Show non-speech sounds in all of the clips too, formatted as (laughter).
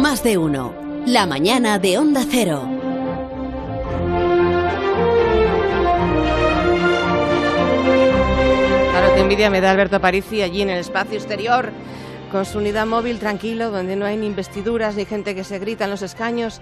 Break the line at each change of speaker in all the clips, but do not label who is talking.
Más de uno. La mañana de Onda Cero.
Claro, qué envidia me da Alberto Parisi allí en el espacio exterior, con su unidad móvil tranquilo, donde no hay ni investiduras ni gente que se grita en los escaños.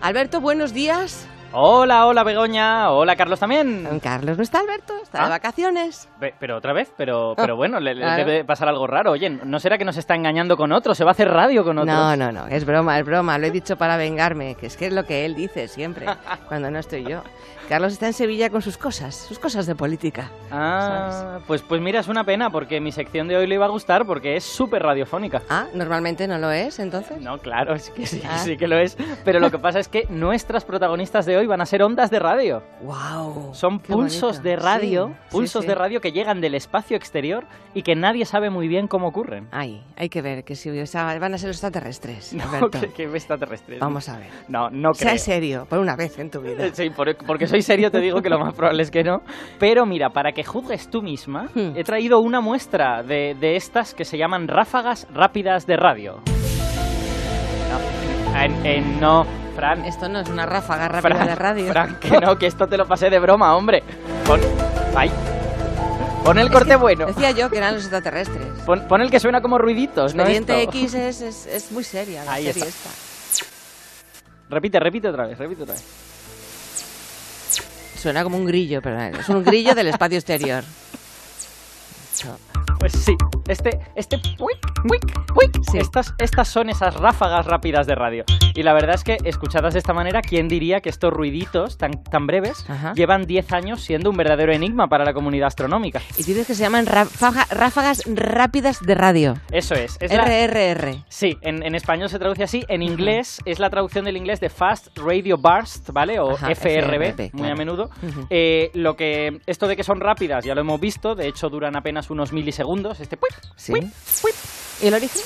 Alberto, buenos días.
Hola, hola Begoña, hola Carlos también.
Carlos no está Alberto, está de
¿Ah?
vacaciones.
Ve- pero otra vez, pero,
Ah,
pero bueno, le, le
claro.
debe pasar algo raro. Oye, ¿no será que nos está engañando con otro? ¿Se va a hacer radio con otro?
No, no, no, es broma, es broma, lo he dicho para vengarme, que es que es lo que él dice siempre, (laughs) cuando no estoy yo. Carlos está en Sevilla con sus cosas, sus cosas de política.
Ah, pues, pues mira, es una pena porque mi sección de hoy le iba a gustar porque es súper radiofónica.
Ah, normalmente no lo es, entonces.
No, claro, es que sí,
Ah.
sí que lo es. Pero lo que pasa es que nuestras protagonistas de hoy van a ser ondas de radio.
Wow.
Son pulsos de radio, pulsos de radio que llegan del espacio exterior y que nadie sabe muy bien cómo ocurren.
Ay, hay que ver que si sea, van a ser los extraterrestres,
No, (laughs) que, que extraterrestres.
Vamos a ver.
No, no
Sea
creo.
serio, por una vez en tu vida.
Sí, por- porque soy serio te digo que lo más probable es que no. Pero mira, para que juzgues tú misma,
Hmm.
he traído una muestra de, de estas que se llaman ráfagas rápidas de radio. No, en- en- no, Fran.
Esto no es una ráfaga rápida
Fran,
de radio.
Fran, que no, que esto te lo pasé de broma, hombre. Pon, ay, pon el
Es
corte
que
bueno.
Decía yo que eran los extraterrestres.
Pon, pon el que suena como ruiditos, ¿no?
Expediente? X es, es, es muy seria la
Ahí
serie
está.
esta.
Repite, repite otra vez, repite otra vez.
Suena como un grillo, pero es un grillo del espacio exterior. Eso. (laughs)
Pues sí, este, este, puic, puic, puic,
Sí.
estas, estas son esas ráfagas rápidas de radio. Y la verdad es que, escuchadas de esta manera, ¿quién diría que estos ruiditos tan, tan breves
Ajá.
llevan 10 años siendo un verdadero enigma para la comunidad astronómica?
Y dices que se llaman ráfaga- ráfagas rápidas de radio.
Eso es. es la-
RRR.
Sí, en, en español se traduce así. En inglés es la traducción del inglés de Fast Radio Burst, ¿vale? O
Ajá,
FRB,
FRB,
muy
claro.
a menudo. Eh, lo que esto de que son rápidas ya lo hemos visto. De hecho, duran apenas unos milisegundos. Este, puip,
Sí.
puip, puip.
¿Y el origen?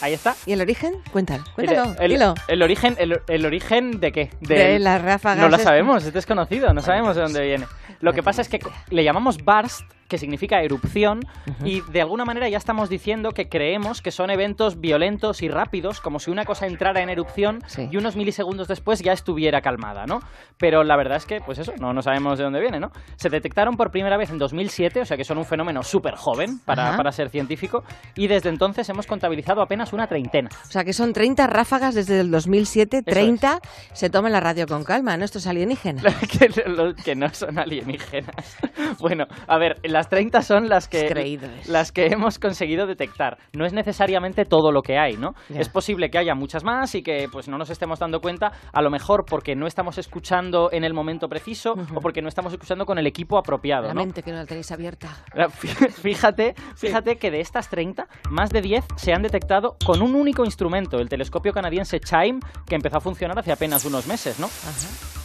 ahí está.
¿Y el origen? Cuéntalo, cuéntalo,
el, el origen, el, el origen de qué?
De
Del-
las ráfagas.
No lo sabemos, es desconocido, no sabemos de dónde viene. Lo que pasa es que le llamamos burst, que significa erupción,
Ujú.
y de alguna manera ya estamos diciendo que creemos que son eventos violentos y rápidos, como si una cosa entrara en erupción
Sí.
y unos milisegundos después ya estuviera calmada, ¿no? Pero la verdad es que, pues eso, no, no sabemos de dónde viene, ¿no? Se detectaron por primera vez en 2007, o sea que son un fenómeno súper joven para, para ser científico, y desde entonces hemos contabilizado apenas una treintena.
O sea, que son 30 ráfagas desde el 2007,
Eso
30. Se toma la radio con calma, ¿no? Esto es alienígena. (laughs)
que, que no son alienígenas. (laughs) Bueno, a ver, las 30 son las que, las que hemos conseguido detectar. No es necesariamente todo lo que hay, ¿no? Es posible que haya muchas más y que pues no nos estemos dando cuenta, a lo mejor porque no estamos escuchando en el momento preciso o porque no estamos escuchando con el equipo apropiado,
La
¿no?
mente que no la tenéis abierta. (laughs)
Fíjate, fíjate que de estas 30, más de 10 se han detectado con un único instrumento, el telescopio canadiense CHIME, que empezó a funcionar hace apenas unos meses, ¿no?
Ajá.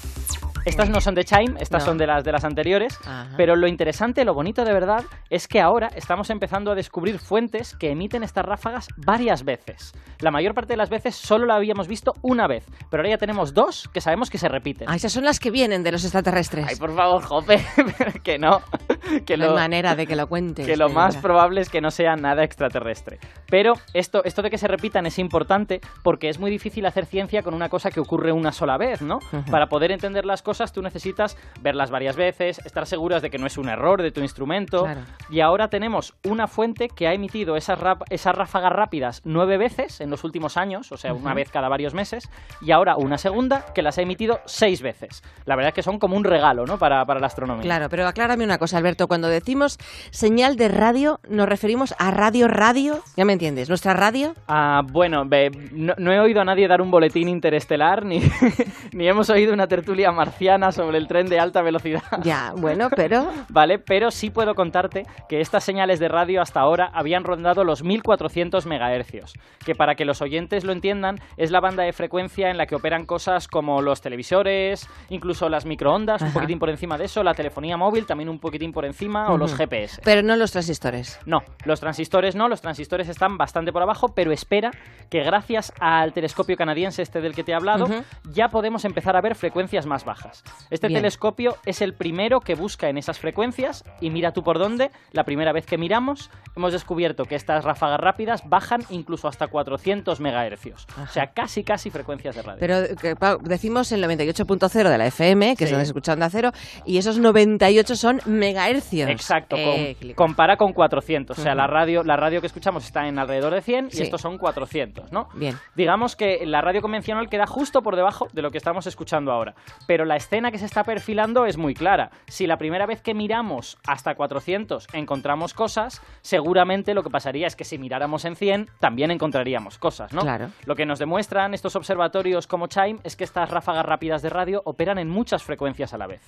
Estas no son de Chime, estas
No.
son de las de las anteriores,
Ajá.
pero lo interesante, lo bonito de verdad, es que ahora estamos empezando a descubrir fuentes que emiten estas ráfagas varias veces. La mayor parte de las veces solo la habíamos visto una vez, pero ahora ya tenemos dos que sabemos que se repiten.
Ah, esas son las que vienen de los extraterrestres.
Ay, por favor, Jope, (laughs) que no, (laughs) que
no
lo,
hay manera de que lo (laughs) cuentes.
que lo más
verdad.
probable es que no sea nada extraterrestre. Pero esto, esto de que se repitan es importante porque es muy difícil hacer ciencia con una cosa que ocurre una sola vez, ¿no? Para poder entender las cosas tú necesitas verlas varias veces, estar seguras de que no es un error de tu instrumento.
Claro.
Y ahora tenemos una fuente que ha emitido esas, esas ráfagas rápidas nueve veces en los últimos años, o sea, una vez cada varios meses, y ahora una segunda que las ha emitido seis veces. La verdad es que son como un regalo, ¿no? Para, para la astronomía.
Claro, pero aclárame una cosa, Alberto. Cuando decimos señal de radio, ¿nos referimos a radio radio? ¿Ya me entiendes? ¿Nuestra radio?
Ah, bueno, no, no he oído a nadie dar un boletín interestelar, ni, (laughs) ni hemos oído una tertulia marciana sobre el tren de alta velocidad.
Ya, bueno, pero... (laughs)
Vale, pero sí puedo contarte que estas señales de radio hasta ahora habían rondado los 1400 megahercios, que para que los oyentes lo entiendan es la banda de frecuencia en la que operan cosas como los televisores, incluso las microondas, un poquitín por encima de eso, la telefonía móvil también un poquitín por encima, o los. GPS.
Pero no los transistores.
No, los transistores no, los transistores están bastante por abajo, pero espera que gracias al telescopio canadiense este del que te he hablado, ya podemos empezar a ver frecuencias más bajas. Este telescopio es el primero que busca en esas frecuencias y mira tú por dónde. La primera vez que miramos hemos descubierto que estas ráfagas rápidas bajan incluso hasta 400 megahercios. O sea, casi, casi frecuencias de radio.
Pero decimos el 98.0 de la FM, que es donde se escucha Onda Cero, y esos 98 son megahercios.
Exacto, eh, compara con 400. O sea, la radio, la radio que escuchamos está en alrededor de 100 y estos son 400, ¿no?
Bien.
Digamos que la radio convencional queda justo por debajo de lo que estamos escuchando ahora. Pero la escena que se está perfilando es muy clara. Si la primera vez que miramos hasta 400 encontramos cosas, seguramente lo que pasaría es que si miráramos en 100 también encontraríamos cosas, ¿no?
Claro.
Lo que nos demuestran estos observatorios como Chime es que estas ráfagas rápidas de radio operan en muchas frecuencias a la vez.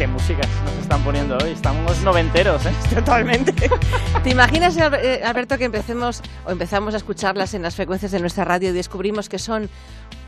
Qué música nos están poniendo hoy. Estamos noventeros, ¿eh? (laughs)
Totalmente. (laughs) ¿Te imaginas, eh, Alberto, que empecemos o empezamos a escucharlas en las frecuencias de nuestra radio y descubrimos que son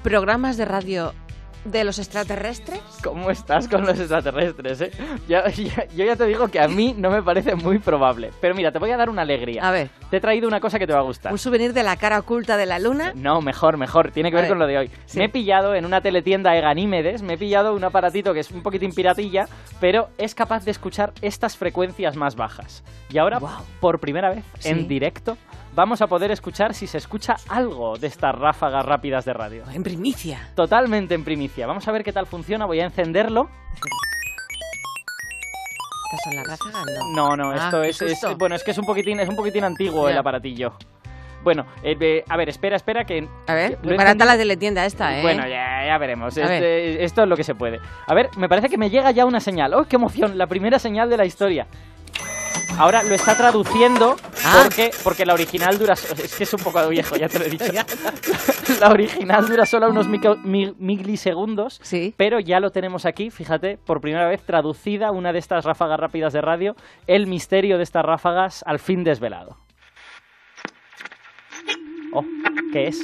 programas de radio de los extraterrestres?
¿Cómo estás con los extraterrestres? Eh? yo ya te digo que a mí no me parece muy probable. Pero mira, te voy a dar una alegría.
A ver.
Te he traído una cosa que te va a gustar.
¿Un souvenir de la cara oculta de la luna?
No, mejor, mejor. Tiene que ver, con lo de hoy. Me he pillado en una teletienda de Ganímedes, me he pillado un aparatito que es un poquitín piratilla, pero es capaz de escuchar estas frecuencias más bajas. Y ahora, por primera vez, en directo, vamos a poder escuchar si se escucha algo de estas ráfagas rápidas de radio.
En primicia.
Totalmente en primicia. Vamos a ver qué tal funciona. Voy a encenderlo.
¿Estas son las ráfagas?
No, no, esto ah, es, Bueno, es que es un poquitín, es un poquitín antiguo el aparatillo. Bueno, eh, a ver, espera, espera que...
A ver, barata la teletienda esta, ¿eh?
Bueno, ya, ya veremos. Este, esto es lo que se puede. A ver, me parece que me llega ya una señal. ¡Oh, qué emoción! La primera señal de la historia. Ahora lo está traduciendo ah. porque, porque la original dura. Es que es un poco viejo, ya te lo he dicho. (laughs) la original dura solo unos milisegundos.
Sí.
Pero ya lo tenemos aquí, fíjate, por primera vez traducida una de estas ráfagas rápidas de radio. El misterio de estas ráfagas al fin desvelado. Oh, ¿qué es?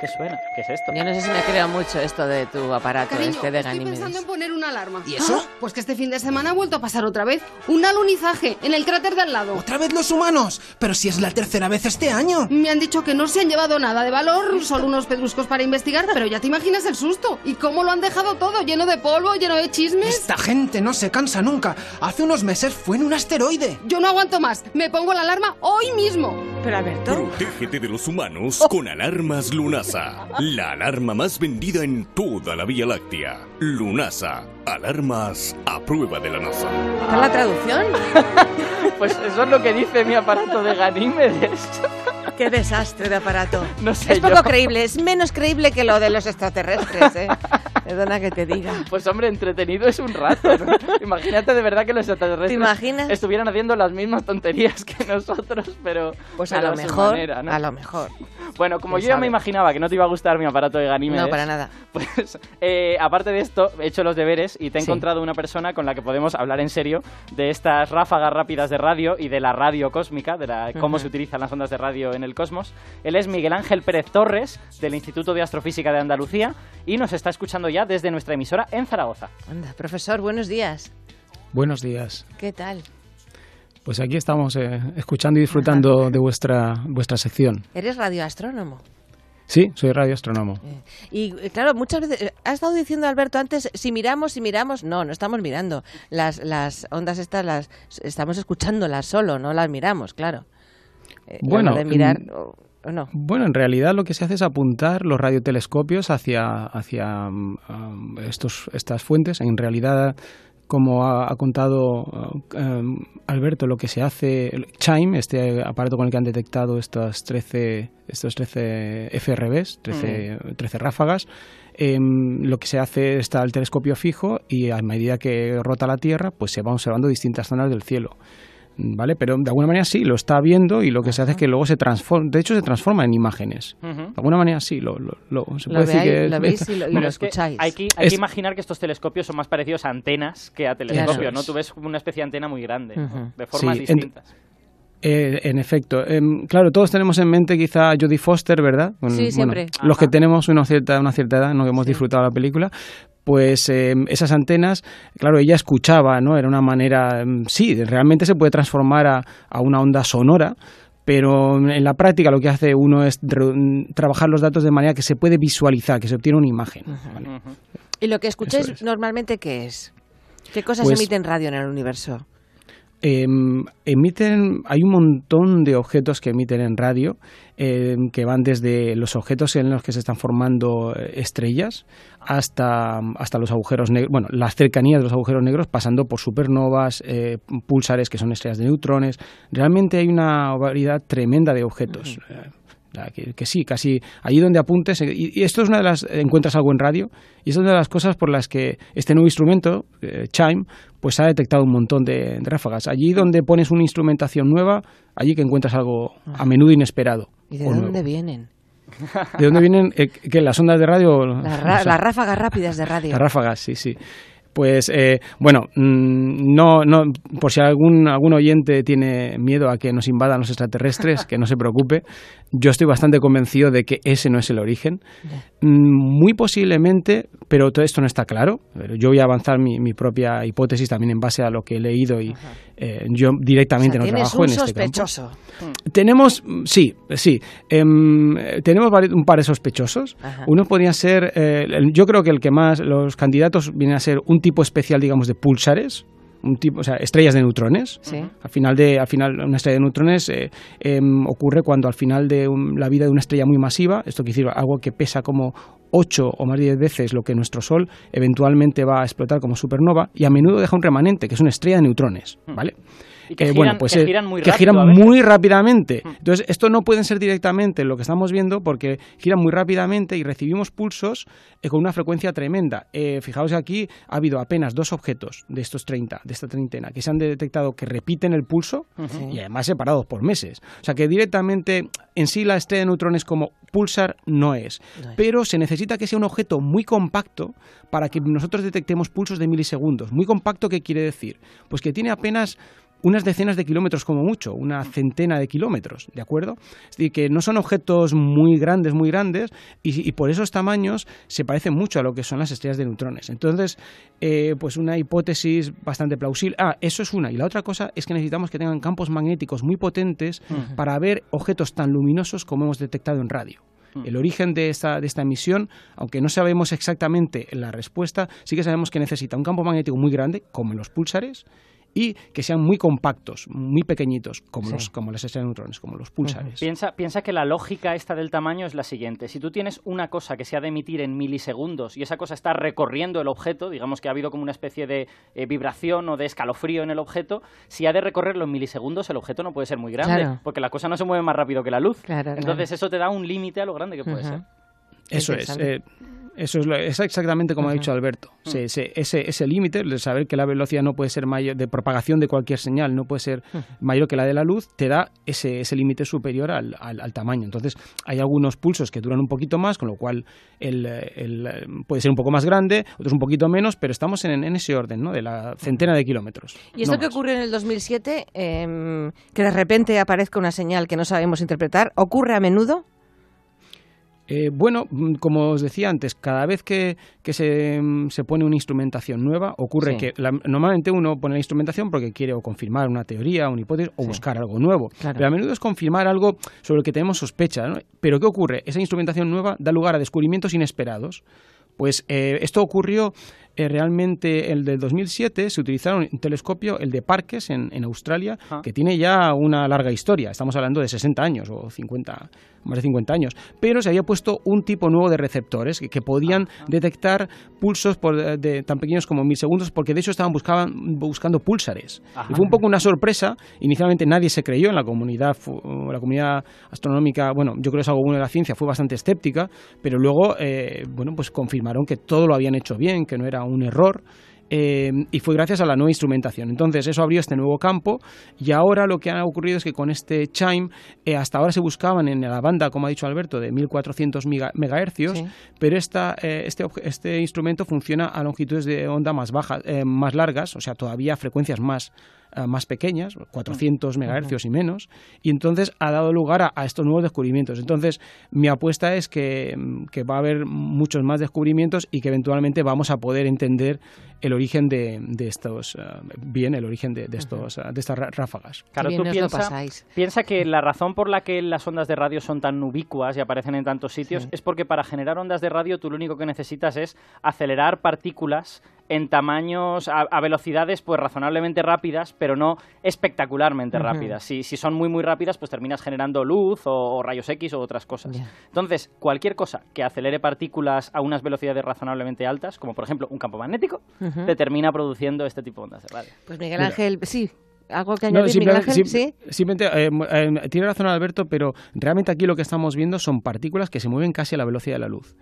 ¿Qué suena? ¿Qué es esto?
Yo no sé si me crea mucho esto de tu aparato, este de
Estoy pensando en poner una alarma. ¿Y eso? Pues que este fin de semana ha vuelto a pasar otra vez un alunizaje en el cráter de al lado.
¿Otra vez los humanos? Pero si es la tercera vez este año.
Me han dicho que no se han llevado nada de valor, solo unos pedruscos para investigar, pero ya te imaginas el susto. ¿Y cómo lo han dejado todo? Lleno de polvo, lleno de chismes.
Esta gente no se cansa nunca. Hace unos meses fue en un asteroide.
Yo no aguanto más. Me pongo la alarma hoy mismo.
Pero Alberto.
Protégete de los humanos con alarmas Lunasa. La alarma más vendida en toda la Vía Láctea. Lunasa. Alarmas a prueba de la NASA.
¿Está la traducción? (laughs)
pues eso es lo que dice mi aparato de Ganímedes.
Qué desastre de aparato.
No sé
es poco creíble, es menos creíble que lo de los extraterrestres, ¿eh? (laughs) Perdona que te diga. (laughs)
Pues hombre, entretenido es un rato. (laughs) Imagínate de verdad que los extraterrestres estuvieran haciendo las mismas tonterías que nosotros, pero
pues a lo mejor, a lo mejor.
Bueno, como yo ya me imaginaba que no te iba a gustar mi aparato de Ganímedes.
No, para nada. (laughs)
Pues eh, aparte de esto, he hecho los deberes y te he encontrado una persona con la que podemos hablar en serio de estas ráfagas rápidas de radio y de la radio cósmica, de la, cómo se utilizan las ondas de radio en el cosmos. Él es Miguel Ángel Pérez Torres, del Instituto de Astrofísica de Andalucía, y nos está escuchando ya desde nuestra emisora en Zaragoza.
Anda, profesor, buenos días.
Buenos días.
¿Qué tal?
Pues aquí estamos eh, escuchando y disfrutando (laughs) de vuestra, vuestra sección.
¿Eres radioastrónomo?
Sí, soy radioastrónomo. Eh,
y eh, claro, muchas veces, ha estado diciendo Alberto antes, si miramos, si miramos, no, no estamos mirando. Las, las ondas estas las estamos escuchándolas solo, no las miramos, claro.
bueno,
de mirar, mm, no?
Bueno, en realidad lo que se hace es apuntar los radiotelescopios hacia, hacia mm, estos, estas fuentes. En realidad como ha, contado um, Alberto, lo que se hace, Chime, este aparato con el que han detectado estas 13, estos 13 FRBs, 13, 13 ráfagas, em, lo que se hace está el telescopio fijo y a medida que rota la Tierra, pues se van observando distintas zonas del cielo. ¿Vale? Pero de alguna manera sí, lo está viendo y lo que se hace es que luego se transforma, de hecho se transforma en imágenes. De alguna manera sí, lo, se puede decir que...
Lo veis y lo, (laughs) escucháis.
hay que, hay que imaginar que estos telescopios son más parecidos a antenas que a telescopios, ¿no? Tú ves una especie de antena muy grande, de formas distintas.
Eh, en efecto. Em, claro, todos tenemos en mente quizá a Jodie Foster, ¿verdad?
sí, siempre.
Los que tenemos una cierta, una cierta edad, no hemos disfrutado la película, pues em, esas antenas, claro, ella escuchaba, ¿no? Era una manera, em, sí, realmente se puede transformar a, a una onda sonora pero en la práctica lo que hace uno es re- trabajar los datos de manera que se puede visualizar, que se obtiene una imagen.
¿Y lo que escucháis
es.
normalmente qué es? ¿Qué cosas
Pues-
emiten radio en el universo?
Em, emiten, hay un montón de objetos que emiten en radio, em, que van desde los objetos en los que se están formando eh, estrellas hasta, hasta los agujeros negros, bueno, las cercanías de los agujeros negros, pasando por supernovas, eh, pulsares, que son estrellas de neutrones. Realmente hay una variedad tremenda de objetos. Que, que sí, casi allí donde apuntes. eh, Y, y esto es una de las. Encuentras algo en radio, y es una de las cosas por las que este nuevo instrumento, eh, Chime, pues ha detectado un montón de, de ráfagas. Allí donde pones una instrumentación nueva, allí que encuentras algo a menudo inesperado.
¿Y de dónde
nuevo.
vienen?
¿De dónde vienen? eh, que las ondas de radio.
Las, (laughs) ra- las ráfagas rápidas de radio.
Las ráfagas, sí, sí. Pues eh, bueno, mm, no, no, por si algún, algún oyente tiene miedo a que nos invadan los extraterrestres, que no se preocupe. Yo estoy bastante convencido de que ese no es el origen. Mm, Muy posiblemente, pero todo esto no está claro. Pero Yo voy a avanzar mi, mi propia hipótesis también en base a lo que he leído y eh, yo
O
directamente
sea,
no trabajo
un
en este campo.
sospechoso.
Tenemos, mm, sí, sí. Em, eh, tenemos un par de sospechosos.
Ajá.
Uno podría ser, eh, yo creo que el que más, los candidatos vienen a ser un tipo especial, digamos, de pulsares, un tipo, o sea, estrellas de neutrones.
Sí.
Al final de, al final una estrella de neutrones eh, em, ocurre cuando al final de un- la vida de una estrella muy masiva, esto quiere decir algo que pesa como 8 o más de 10 veces lo que nuestro Sol, eventualmente va a explotar como supernova y a menudo deja un remanente, que es una estrella de neutrones, ¿vale?
Y que
Eh,
giran,
bueno, pues,
que
eh,
giran muy
que
rápido.
giran
a veces.
muy rápidamente. Entonces, esto no pueden ser directamente lo que estamos viendo porque giran muy rápidamente y recibimos pulsos eh, con una frecuencia tremenda. Eh, fijaos que aquí ha habido apenas dos objetos de estos 30, de esta treintena, que se han detectado que repiten el pulso y además separados por meses. O sea que directamente en sí la estrella de neutrones como pulsar no es.
No es.
Pero se necesita que sea un objeto muy compacto para que nosotros detectemos pulsos de milisegundos. Muy compacto, ¿qué quiere decir? Pues que tiene apenas unas decenas de kilómetros como mucho, una centena de kilómetros, ¿de acuerdo? Es decir, que no son objetos muy grandes, muy grandes, y, y por esos tamaños se parecen mucho a lo que son las estrellas de neutrones. Entonces, eh, pues una hipótesis bastante plausible. Ah, eso es una. Y la otra cosa es que necesitamos que tengan campos magnéticos muy potentes para ver objetos tan luminosos como hemos detectado en radio. El origen de esta, de esta emisión, aunque no sabemos exactamente la respuesta, sí que sabemos que necesita un campo magnético muy grande, como en los pulsares, y que sean muy compactos, muy pequeñitos, como,
Sí.
los, como las estrellas de neutrones, como los pulsares.
Piensa, piensa que la lógica esta del tamaño es la siguiente. Si tú tienes una cosa que se ha de emitir en milisegundos y esa cosa está recorriendo el objeto, digamos que ha habido como una especie de eh, vibración o de escalofrío en el objeto, si ha de recorrerlo en milisegundos, el objeto no puede ser muy grande,
Claro.
porque la cosa no se mueve más rápido que la luz.
Claro,
Entonces eso te da un límite a lo grande que puede ser.
Eso es. Eh, eso es, lo- es exactamente como ha dicho Alberto. Se- se- ese, ese límite de saber que la velocidad no puede ser mayor, de propagación de cualquier señal no puede ser mayor que la de la luz, te da ese, ese límite superior al, al- al tamaño. Entonces, hay algunos pulsos que duran un poquito más, con lo cual el, el, puede ser un poco más grande, otros un poquito menos, pero estamos en, en ese orden, ¿no? De la centena de kilómetros.
¿Y esto
no
que
más.
ocurrió en el 2007, em, que de repente aparezca una señal que no sabemos interpretar, ocurre a menudo?
Eh, bueno, mm, como os decía antes, cada vez que, que se, mm, se pone una instrumentación nueva, ocurre
Sí.
que la- normalmente uno pone la instrumentación porque quiere o confirmar una teoría, una hipótesis o
Sí.
buscar algo nuevo.
Claro.
Pero a menudo es confirmar algo sobre lo que tenemos sospecha. ¿no? Pero ¿qué ocurre? Esa instrumentación nueva da lugar a descubrimientos inesperados. Pues eh, esto ocurrió eh, realmente el del 2007, se utilizaron un telescopio, el de Parkes en, en Australia,
Ah.
que tiene ya una larga historia. Estamos hablando de 60 años o 50, más de 50 años. Pero se había puesto un tipo nuevo de receptores que, que podían detectar pulsos por, eh, de, tan pequeños como mil segundos, porque de hecho estaban buscaban, buscando púlsares.
Ajá.
Y fue un poco una sorpresa. Inicialmente nadie se creyó en la comunidad, fu- la comunidad astronómica, bueno, yo creo que es algo bueno de la ciencia, fue bastante escéptica, pero luego, eh, bueno, pues confirmaron que todo lo habían hecho bien, que no era un error. eh, y fue gracias a la nueva instrumentación. Entonces, eso abrió este nuevo campo. Y ahora lo que ha ocurrido es que con este chime, eh, hasta ahora se buscaban en la banda, como ha dicho Alberto, de 1400 mega- megahercios,
Sí.
pero esta, eh, este, este instrumento funciona a longitudes de onda más bajas, más largas, o sea, todavía frecuencias más, eh, más pequeñas, 400 megahercios y menos, y entonces ha dado lugar a, estos nuevos descubrimientos. Entonces, mi apuesta es que, que, va a haber muchos más descubrimientos y que eventualmente vamos a poder entender el origen de, de estos, eh, bien, el origen de, estos, eh, de estas ráfagas.
Claro, tú piensa, piensa que la razón por la que las ondas de radio son tan ubicuas y aparecen en tantos sitios es porque para generar ondas de radio tú lo único que necesitas es acelerar partículas en tamaños, a, velocidades pues razonablemente rápidas, pero no espectacularmente rápidas. Si, si, son muy muy rápidas, pues terminas generando luz o, rayos X o otras cosas. Entonces, cualquier cosa que acelere partículas a unas velocidades razonablemente altas, como por ejemplo un campo magnético, te termina produciendo este tipo de ondas de radio.
Pues Miguel Ángel, sí, ¿Algo que añadir, ¿Sí?
Simplemente, eh, eh, tiene razón Alberto, pero realmente aquí lo que estamos viendo son partículas que se mueven casi a la velocidad de la luz.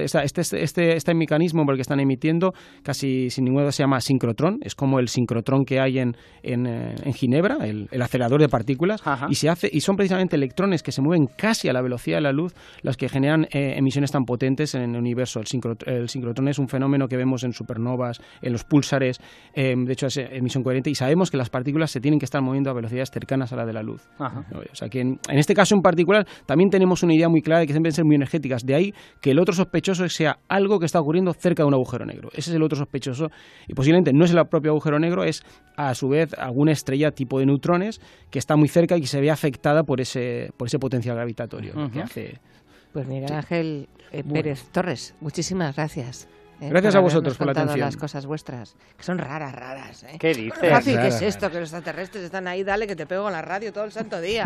este, este, este, mecanismo por el que están emitiendo, casi sin ninguna duda se llama sincrotrón, es como el sincrotrón que hay en, en, eh, Ginebra, el, acelerador de partículas, y, se hace, y son precisamente electrones que se mueven casi a la velocidad de la luz las que generan emisiones tan potentes en el universo. El, el, sincrotrón es un fenómeno que vemos en supernovas, en los púlsares, de hecho es emisión coherente, y sabemos que las partículas se tienen que estar moviendo a velocidades cercanas a la de la luz. O sea que en, este caso en particular también tenemos una idea muy clara de que deben ser muy energéticas. De ahí que el otro sospechoso sea algo que está ocurriendo cerca de un agujero negro. Ese es el otro sospechoso y posiblemente no es el propio agujero negro, es a su vez alguna estrella tipo de neutrones que está muy cerca y que se ve afectada por ese, por ese potencial gravitatorio que hace...
Pues Miguel Ángel eh, Pérez Torres, muchísimas gracias.
¿Eh? Gracias a vosotros por la atención.
las cosas vuestras, que son raras, raras. ¿eh?
¿Qué dices?
Fácil que es esto, que los extraterrestres están ahí, dale que te pego en la radio todo el santo día.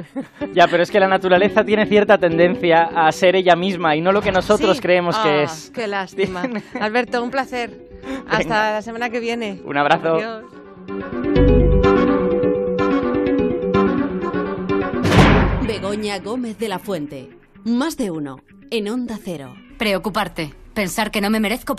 (laughs)
ya, pero es que la naturaleza tiene cierta tendencia a ser ella misma y no lo que nosotros creemos que
ah,
es.
Qué lástima. Alberto, un placer. (laughs) Hasta la semana que viene.
Un abrazo.
Adiós.
Begoña Gómez de la Fuente. Más de uno. En Onda Cero.
Preocuparte. Pensar que no me merezco